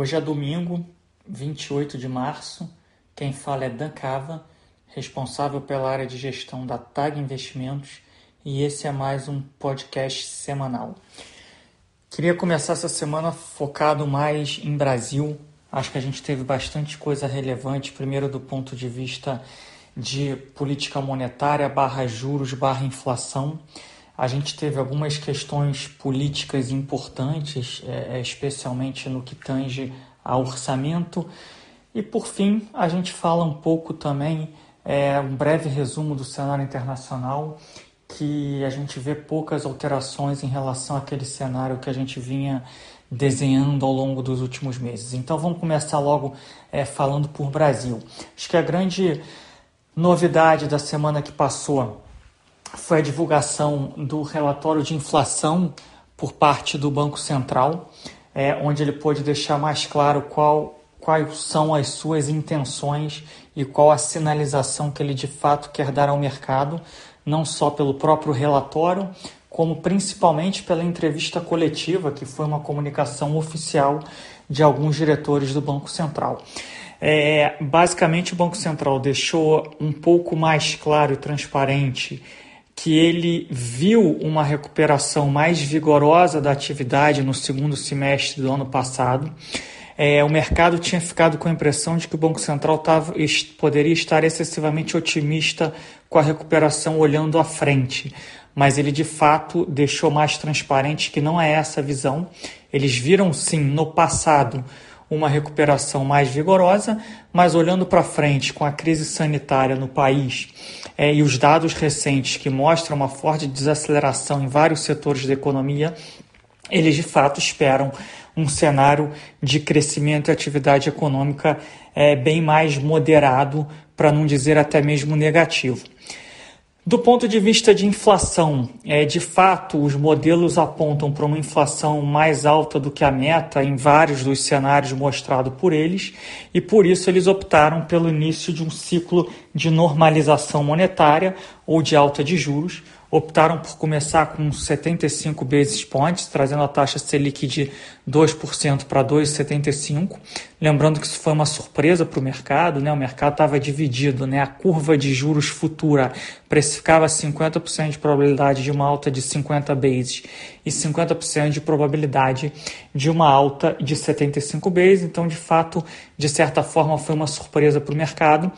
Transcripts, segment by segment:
Hoje é domingo, 28 de março. Quem fala é Dan Cava, responsável pela área de gestão da TAG Investimentos, e esse é mais um podcast semanal. Queria começar essa semana focado mais em Brasil. Acho que a gente teve bastante coisa relevante, primeiro do ponto de vista de política monetária, barra juros, barra inflação. A gente teve algumas questões políticas importantes, é, é, especialmente no que tange ao orçamento. E por fim, a gente fala um pouco também, é, um breve resumo do cenário internacional, que a gente vê poucas alterações em relação àquele cenário que a gente vinha desenhando ao longo dos últimos meses. Então vamos começar logo é, falando por Brasil. Acho que a grande novidade da semana que passou foi a divulgação do relatório de inflação por parte do Banco Central, é, onde ele pôde deixar mais claro qual, quais são as suas intenções e qual a sinalização que ele de fato quer dar ao mercado, não só pelo próprio relatório, como principalmente pela entrevista coletiva, que foi uma comunicação oficial de alguns diretores do Banco Central. É, basicamente, o Banco Central deixou um pouco mais claro e transparente que ele viu uma recuperação mais vigorosa da atividade no segundo semestre do ano passado. É, o mercado tinha ficado com a impressão de que o Banco Central tava, poderia estar excessivamente otimista com a recuperação olhando à frente, mas ele de fato deixou mais transparente que não é essa a visão. Eles viram sim no passado uma recuperação mais vigorosa, mas olhando para frente com a crise sanitária no país é, e os dados recentes que mostram uma forte desaceleração em vários setores da economia, eles de fato esperam um cenário de crescimento e atividade econômica é, bem mais moderado, para não dizer até mesmo negativo. Do ponto de vista de inflação, é, de fato, os modelos apontam para uma inflação mais alta do que a meta em vários dos cenários mostrados por eles, e por isso eles optaram pelo início de um ciclo de normalização monetária ou de alta de juros, optaram por começar com 75 basis points, trazendo a taxa Selic de 2% para 2,75. Lembrando que isso foi uma surpresa para o mercado, né? o mercado estava dividido, né? a curva de juros futura precificava 50% de probabilidade de uma alta de 50 bases e 50% de probabilidade de uma alta de 75 bases. Então, de fato, de certa forma, foi uma surpresa para o mercado.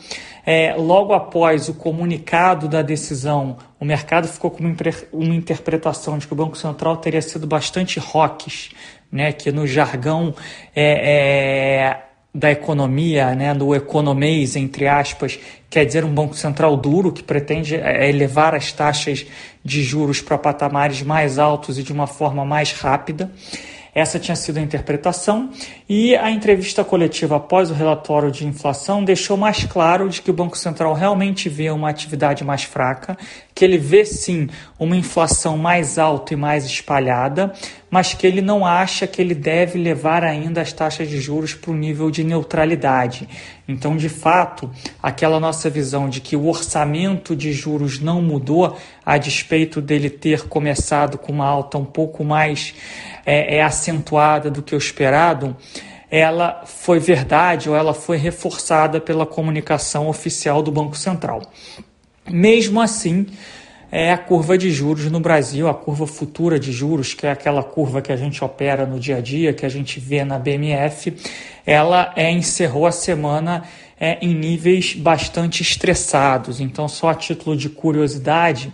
É, logo após o comunicado da decisão, o mercado ficou com uma, uma interpretação de que o Banco Central teria sido bastante rocks, né, que no jargão é, é, da economia, né, do economês, entre aspas, quer dizer um Banco Central duro que pretende é, elevar as taxas de juros para patamares mais altos e de uma forma mais rápida. Essa tinha sido a interpretação e a entrevista coletiva após o relatório de inflação deixou mais claro de que o Banco Central realmente vê uma atividade mais fraca, que ele vê sim uma inflação mais alta e mais espalhada, mas que ele não acha que ele deve levar ainda as taxas de juros para o nível de neutralidade. Então, de fato, aquela nossa visão de que o orçamento de juros não mudou, a despeito dele ter começado com uma alta um pouco mais é, é acentuada do que o esperado, ela foi verdade ou ela foi reforçada pela comunicação oficial do Banco Central. Mesmo assim, é a curva de juros no Brasil, a curva futura de juros, que é aquela curva que a gente opera no dia a dia, que a gente vê na BMF, ela é, encerrou a semana é, em níveis bastante estressados. Então, só a título de curiosidade,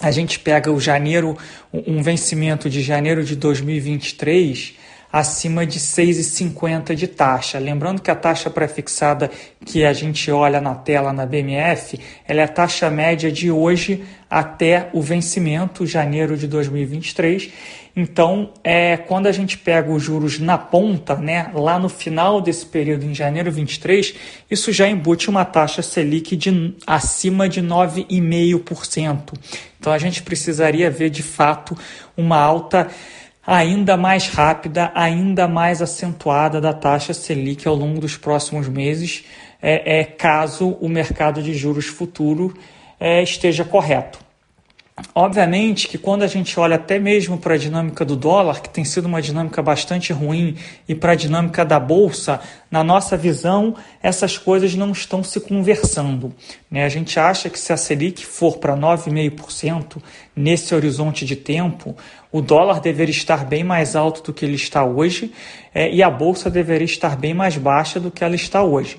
a gente pega o janeiro, um vencimento de janeiro de 2023 acima de 6,50 de taxa. Lembrando que a taxa pré-fixada que a gente olha na tela na BMF, ela é a taxa média de hoje até o vencimento, janeiro de 2023. Então, é, quando a gente pega os juros na ponta, né, lá no final desse período, em janeiro 23, isso já embute uma taxa Selic de acima de 9,5%. Então, a gente precisaria ver de fato uma alta ainda mais rápida, ainda mais acentuada da taxa Selic ao longo dos próximos meses, é, é caso o mercado de juros futuro é, esteja correto. Obviamente que quando a gente olha até mesmo para a dinâmica do dólar, que tem sido uma dinâmica bastante ruim, e para a dinâmica da bolsa, na nossa visão, essas coisas não estão se conversando. Né? A gente acha que se a Selic for para 9,5% nesse horizonte de tempo, o dólar deveria estar bem mais alto do que ele está hoje é, e a bolsa deveria estar bem mais baixa do que ela está hoje.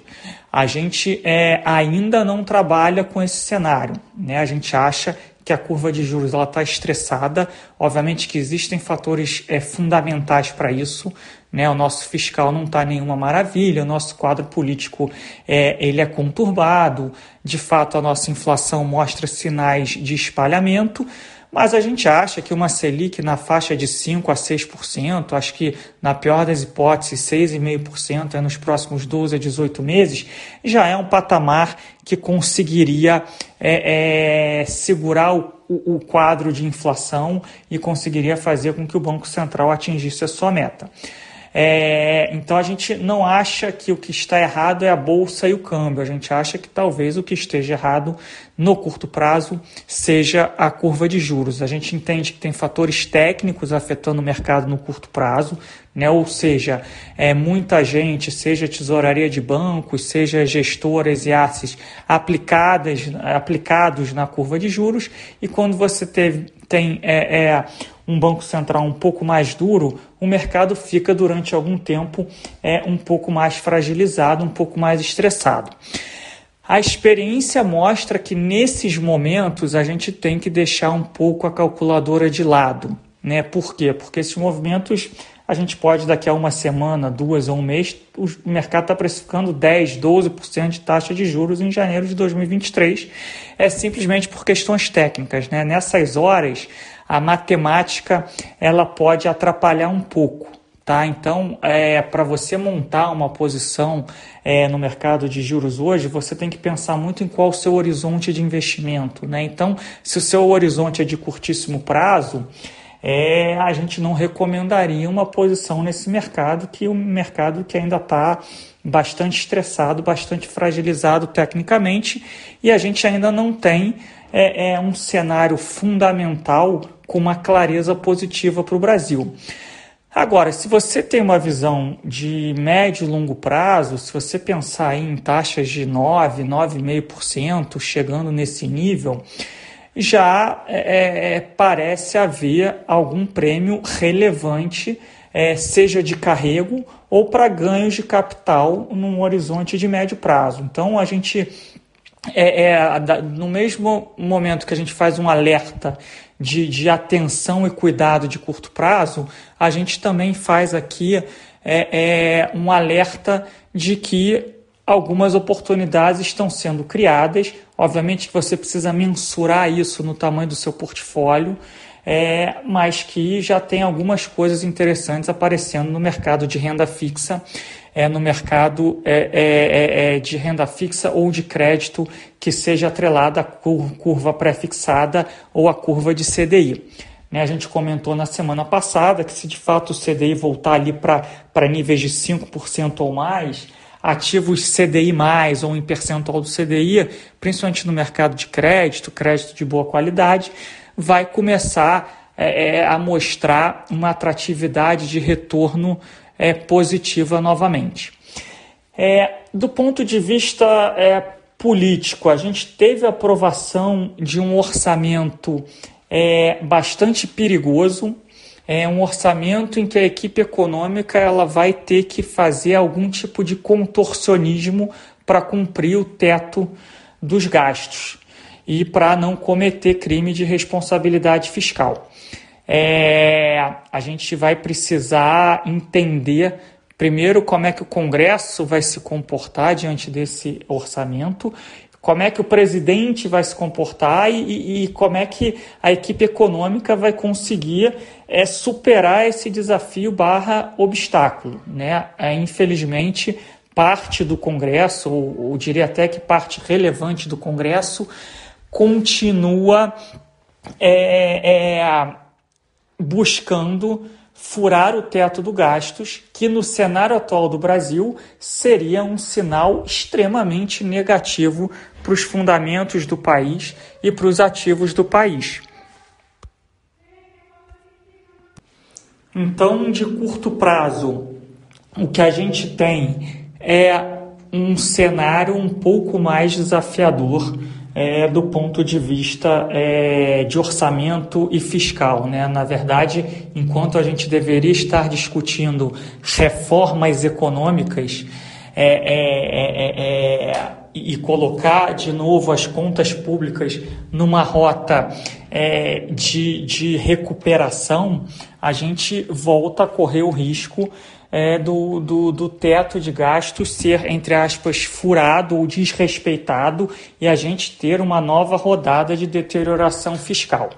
A gente é, ainda não trabalha com esse cenário. Né? A gente acha que a curva de juros está estressada. Obviamente que existem fatores é, fundamentais para isso. Né? O nosso fiscal não está nenhuma maravilha, o nosso quadro político é, ele é conturbado. De fato, a nossa inflação mostra sinais de espalhamento. Mas a gente acha que uma Selic na faixa de 5% a 6%, acho que na pior das hipóteses 6,5% nos próximos 12 a 18 meses, já é um patamar que conseguiria é, é, segurar o, o, o quadro de inflação e conseguiria fazer com que o Banco Central atingisse a sua meta. É, então a gente não acha que o que está errado é a bolsa e o câmbio, a gente acha que talvez o que esteja errado no curto prazo seja a curva de juros. A gente entende que tem fatores técnicos afetando o mercado no curto prazo, né? ou seja, é, muita gente, seja tesouraria de bancos, seja gestoras e asses aplicadas, aplicados na curva de juros, e quando você teve, tem é, é, um Banco Central um pouco mais duro, o mercado fica durante algum tempo é, um pouco mais fragilizado, um pouco mais estressado. A experiência mostra que nesses momentos a gente tem que deixar um pouco a calculadora de lado. Né? Por quê? Porque esses movimentos a gente pode, daqui a uma semana, duas ou um mês, o mercado está precificando 10, 12% de taxa de juros em janeiro de 2023. É simplesmente por questões técnicas. Né? Nessas horas, a matemática ela pode atrapalhar um pouco. Tá? Então, é, para você montar uma posição é, no mercado de juros hoje, você tem que pensar muito em qual o seu horizonte de investimento. Né? Então, se o seu horizonte é de curtíssimo prazo, é, a gente não recomendaria uma posição nesse mercado, que é um mercado que ainda está bastante estressado, bastante fragilizado tecnicamente, e a gente ainda não tem é, é um cenário fundamental com uma clareza positiva para o Brasil. Agora, se você tem uma visão de médio e longo prazo, se você pensar em taxas de 9, 9,5%, chegando nesse nível, já é, é, parece haver algum prêmio relevante, é, seja de carrego ou para ganhos de capital num horizonte de médio prazo. Então, a gente é, é, no mesmo momento que a gente faz um alerta de, de atenção e cuidado de curto prazo, a gente também faz aqui é, é, um alerta de que algumas oportunidades estão sendo criadas. Obviamente que você precisa mensurar isso no tamanho do seu portfólio, é, mas que já tem algumas coisas interessantes aparecendo no mercado de renda fixa é, no mercado é, é, é, é, de renda fixa ou de crédito que seja atrelada à curva pré-fixada ou à curva de CDI. Né, a gente comentou na semana passada que se de fato o CDI voltar ali para níveis de 5% ou mais, ativos CDI ou em percentual do CDI, principalmente no mercado de crédito, crédito de boa qualidade, vai começar é, é a mostrar uma atratividade de retorno é, positiva novamente. É, do ponto de vista é, político, a gente teve a aprovação de um orçamento é, bastante perigoso, é um orçamento em que a equipe econômica ela vai ter que fazer algum tipo de contorcionismo para cumprir o teto dos gastos e para não cometer crime de responsabilidade fiscal. É, a gente vai precisar entender primeiro como é que o Congresso vai se comportar diante desse orçamento, como é que o presidente vai se comportar e, e como é que a equipe econômica vai conseguir é, superar esse desafio barra obstáculo. Né? É, infelizmente, parte do Congresso, ou, ou diria até que parte relevante do Congresso, continua é, é, buscando furar o teto do gastos, que no cenário atual do Brasil seria um sinal extremamente negativo para os fundamentos do país e para os ativos do país. Então, de curto prazo, o que a gente tem é um cenário um pouco mais desafiador é, do ponto de vista é, de orçamento e fiscal. Né? Na verdade, enquanto a gente deveria estar discutindo reformas econômicas é, é, é, é e colocar de novo as contas públicas numa rota de, de recuperação, a gente volta a correr o risco é, do, do, do teto de gastos ser, entre aspas, furado ou desrespeitado e a gente ter uma nova rodada de deterioração fiscal.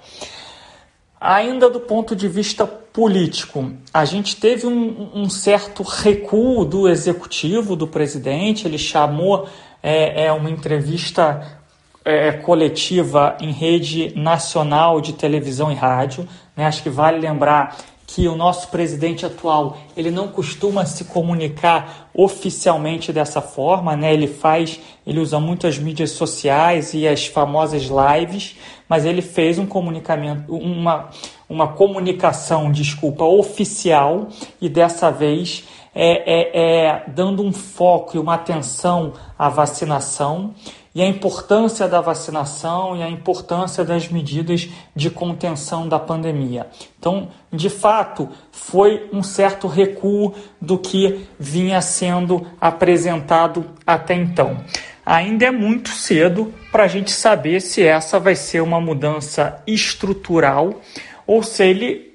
Ainda do ponto de vista político, a gente teve um, um certo recuo do executivo, do presidente, ele chamou é, é uma entrevista é, coletiva em rede nacional de televisão e rádio. Né? Acho que vale lembrar que o nosso presidente atual ele não costuma se comunicar oficialmente dessa forma, né? Ele faz, ele usa muito as mídias sociais e as famosas lives, mas ele fez um comunicamento, uma, uma comunicação, desculpa, oficial e dessa vez é, é, é dando um foco e uma atenção à vacinação e a importância da vacinação e a importância das medidas de contenção da pandemia. Então, de fato, foi um certo recuo do que vinha sendo apresentado até então. Ainda é muito cedo para a gente saber se essa vai ser uma mudança estrutural ou se ele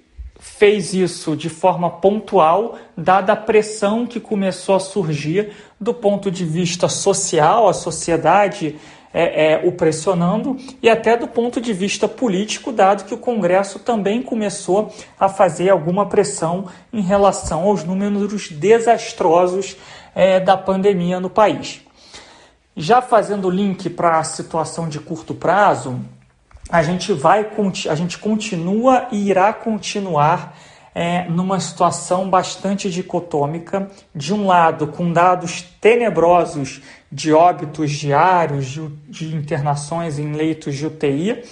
fez isso de forma pontual, dada a pressão que começou a surgir do ponto de vista social, a sociedade é, é, o pressionando, e até do ponto de vista político, dado que o Congresso também começou a fazer alguma pressão em relação aos números desastrosos é, da pandemia no país. Já fazendo link para a situação de curto prazo, a gente vai, a gente continua e irá continuar é, numa situação bastante dicotômica. De um lado, com dados tenebrosos de óbitos diários, de, de internações em leitos de UTI,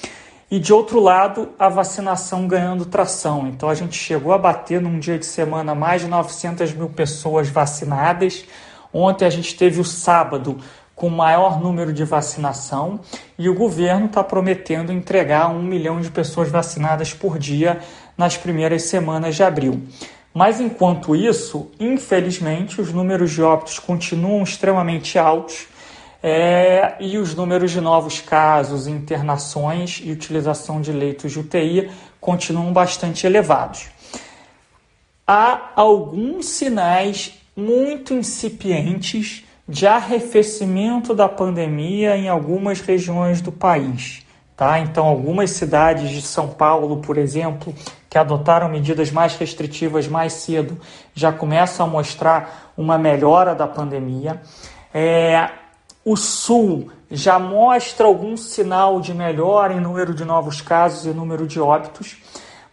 e de outro lado, a vacinação ganhando tração. Então, a gente chegou a bater num dia de semana mais de 900 mil pessoas vacinadas. Ontem a gente teve o sábado com maior número de vacinação e o governo está prometendo entregar um milhão de pessoas vacinadas por dia nas primeiras semanas de abril. Mas enquanto isso, infelizmente, os números de óbitos continuam extremamente altos é, e os números de novos casos, internações e utilização de leitos de UTI continuam bastante elevados. Há alguns sinais muito incipientes de arrefecimento da pandemia em algumas regiões do país. Tá? Então, algumas cidades de São Paulo, por exemplo, que adotaram medidas mais restritivas mais cedo, já começam a mostrar uma melhora da pandemia. É, o Sul já mostra algum sinal de melhora em número de novos casos e número de óbitos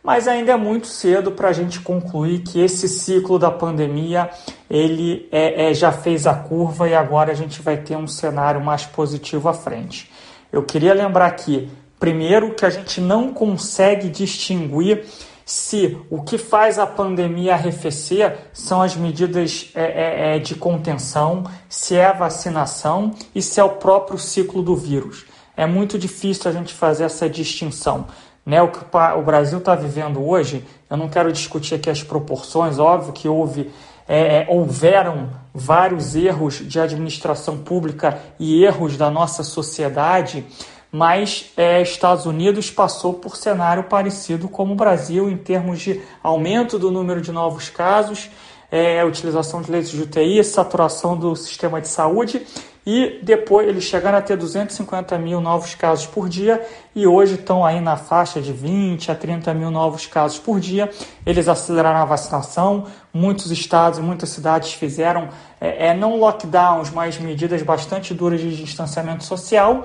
mas ainda é muito cedo para a gente concluir que esse ciclo da pandemia ele é, é, já fez a curva e agora a gente vai ter um cenário mais positivo à frente. Eu queria lembrar aqui, primeiro, que a gente não consegue distinguir se o que faz a pandemia arrefecer são as medidas é, é, é de contenção, se é a vacinação e se é o próprio ciclo do vírus. É muito difícil a gente fazer essa distinção. Né, o que o Brasil está vivendo hoje, eu não quero discutir aqui as proporções, óbvio que houve, é, é, houveram vários erros de administração pública e erros da nossa sociedade, mas é, Estados Unidos passou por cenário parecido como o Brasil em termos de aumento do número de novos casos, é, utilização de leitos de UTI, saturação do sistema de saúde e depois eles chegaram a ter 250 mil novos casos por dia e hoje estão aí na faixa de 20 a 30 mil novos casos por dia. Eles aceleraram a vacinação, muitos estados e muitas cidades fizeram é, é, não lockdowns, mas medidas bastante duras de distanciamento social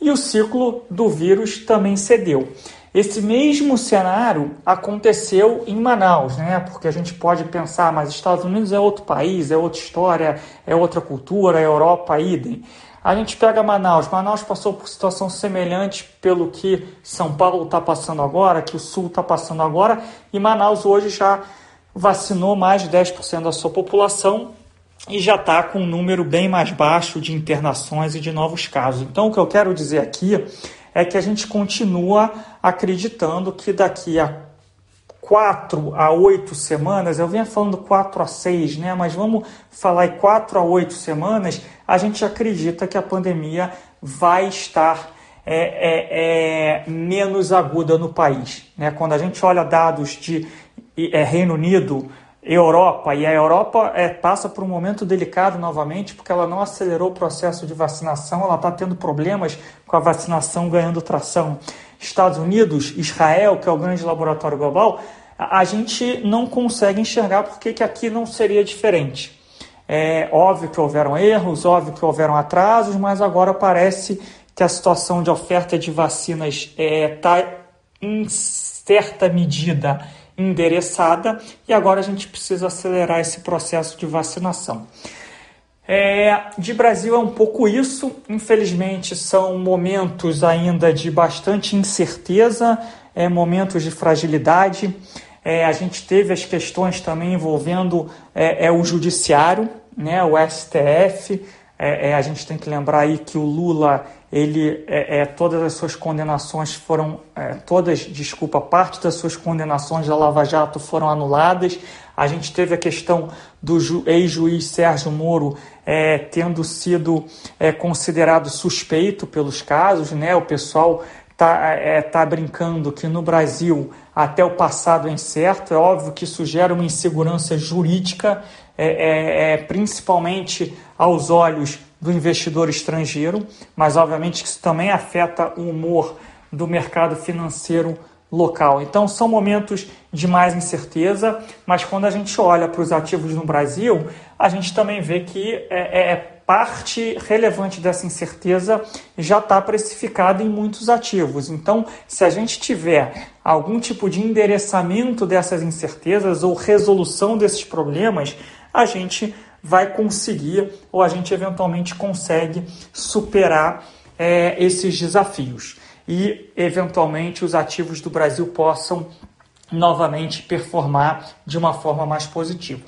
e o ciclo do vírus também cedeu. Esse mesmo cenário aconteceu em Manaus, né? Porque a gente pode pensar, mas Estados Unidos é outro país, é outra história, é outra cultura, Europa, idem. A gente pega Manaus. Manaus passou por situação semelhante pelo que São Paulo está passando agora, que o Sul está passando agora, e Manaus hoje já vacinou mais de 10% da sua população e já está com um número bem mais baixo de internações e de novos casos. Então, o que eu quero dizer aqui é que a gente continua acreditando que daqui a quatro a oito semanas, eu vinha falando quatro a seis, né? Mas vamos falar em quatro a oito semanas, a gente acredita que a pandemia vai estar é, é, é, menos aguda no país. Né? Quando a gente olha dados de é, Reino Unido, Europa, e a Europa é, passa por um momento delicado novamente, porque ela não acelerou o processo de vacinação, ela está tendo problemas com a vacinação ganhando tração. Estados Unidos, Israel, que é o grande laboratório global, a, gente não consegue enxergar porque que aqui não seria diferente. É óbvio que houveram erros, óbvio que houveram atrasos, mas agora parece que a situação de oferta de vacinas está, é, tá, em certa medida, endereçada e agora a gente precisa acelerar esse processo de vacinação. É, de Brasil é um pouco isso, infelizmente são momentos ainda de bastante incerteza, é, momentos de fragilidade. É, a gente teve as questões também envolvendo é, é o judiciário, né, o STF. É, é, a gente tem que lembrar aí que o Lula ele é, é, todas as suas condenações foram é, todas desculpa parte das suas condenações da Lava Jato foram anuladas. A gente teve a questão do ex-juiz Sérgio Moro é, tendo sido é, considerado suspeito pelos casos né? O pessoal tá é, tá brincando que no Brasil até o passado é incerto. É óbvio que isso gera uma insegurança jurídica principalmente aos olhos do investidor estrangeiro, mas obviamente que isso também afeta o humor do mercado financeiro local. Então são momentos de mais incerteza, mas quando a gente olha para os ativos no Brasil, a gente também vê que é, é parte relevante dessa incerteza já está precificada em muitos ativos. Então, se a gente tiver algum tipo de endereçamento dessas incertezas ou resolução desses problemas, a gente vai conseguir ou a gente eventualmente consegue superar é, esses desafios e eventualmente os ativos do Brasil possam novamente performar de uma forma mais positiva.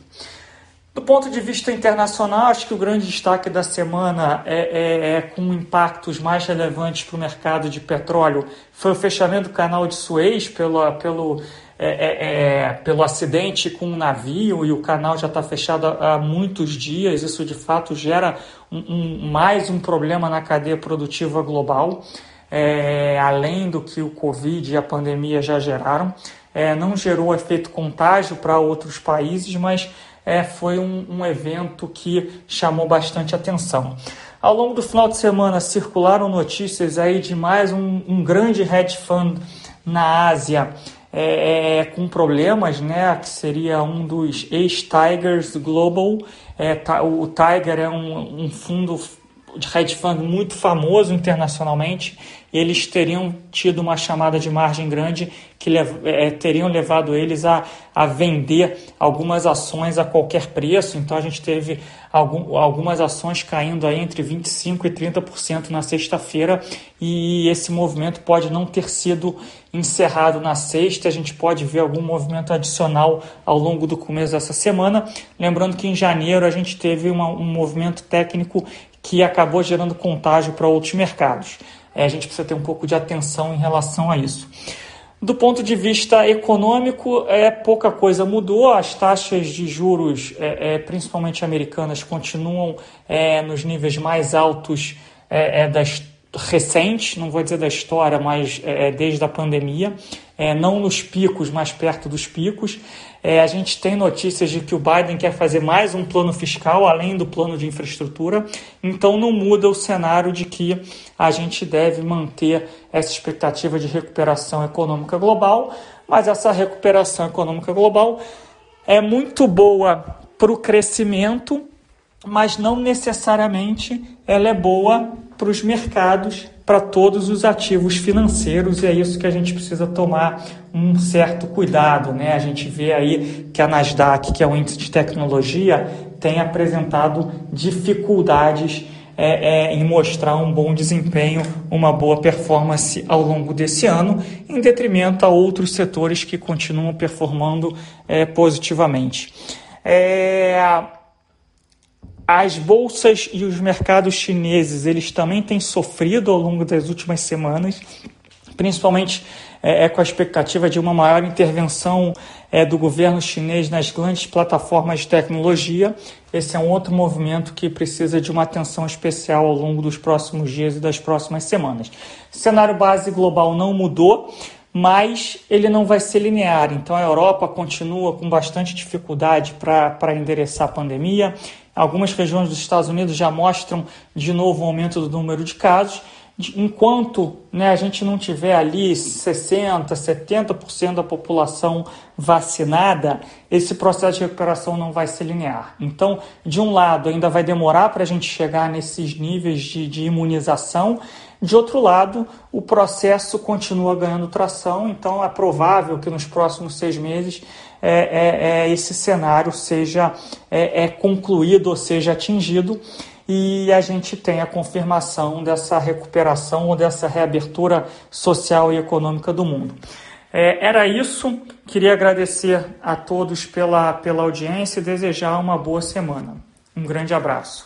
Do ponto de vista internacional, acho que o grande destaque da semana é, é, é com impactos mais relevantes para o mercado de petróleo foi o fechamento do canal de Suez pelo, pelo é, é, é, pelo acidente com um navio e o canal já está fechado há, muitos dias. Isso de fato gera um, um, mais um problema na cadeia produtiva global, é, além do que o Covid e a pandemia já geraram. É, não gerou efeito contágio para outros países, mas é, foi um, um evento que chamou bastante atenção. Ao longo do final de semana circularam notícias aí de mais um, um grande hedge fund na Ásia é, é, com problemas, né? Que seria um dos ex-Tigers Global. É, o Tiger é um, um fundo de hedge fund muito famoso internacionalmente eles teriam tido uma chamada de margem grande que lev é, teriam levado eles a, a vender algumas ações a qualquer preço. Então a gente teve algum, algumas ações caindo aí entre 25% e 30% na sexta-feira e esse movimento pode não ter sido encerrado na sexta. A gente pode ver algum movimento adicional ao longo do começo dessa semana. Lembrando que em janeiro a gente teve uma, um movimento técnico que acabou gerando contágio para outros mercados é, a gente precisa ter um pouco de atenção em relação a isso. Do ponto de vista econômico, é, pouca coisa mudou. As taxas de juros, é, é, principalmente americanas, continuam é, nos níveis mais altos é, é recentes, não vou dizer da história, mas é, desde a pandemia. Não nos picos, mas perto dos picos. É, a gente tem notícias de que o Biden quer fazer mais um plano fiscal além do plano de infraestrutura, então não muda o cenário de que a gente deve manter essa expectativa de recuperação econômica global, mas essa recuperação econômica global é muito boa para o crescimento, mas não necessariamente ela é boa para os mercados para todos os ativos financeiros e é isso que a gente precisa tomar um certo cuidado. Né? A gente vê aí que a Nasdaq, que é o índice de tecnologia, tem apresentado dificuldades é, é, em mostrar um bom desempenho, uma boa performance ao longo desse ano, em detrimento a outros setores que continuam performando é, positivamente. É, as bolsas e os mercados chineses eles também têm sofrido ao longo das últimas semanas, principalmente é, é com a expectativa de uma maior intervenção é, do governo chinês nas grandes plataformas de tecnologia. Esse é um outro movimento que precisa de uma atenção especial ao longo dos próximos dias e das próximas semanas. O cenário base global não mudou mas ele não vai ser linear. Então a Europa continua com bastante dificuldade para endereçar a pandemia. Algumas regiões dos Estados Unidos já mostram de novo o aumento do número de casos. Enquanto né, a gente não tiver ali 60%, 70% da população vacinada, esse processo de recuperação não vai ser linear. Então, de um lado, ainda vai demorar para a gente chegar nesses níveis de, de imunização, de outro lado, o processo continua ganhando tração, então é provável que nos próximos seis meses é, é, é esse cenário seja é, é concluído ou seja atingido e a gente tem a confirmação dessa recuperação ou dessa reabertura social e econômica do mundo. É, era isso. Queria agradecer a todos pela, pela audiência e desejar uma boa semana. Um grande abraço.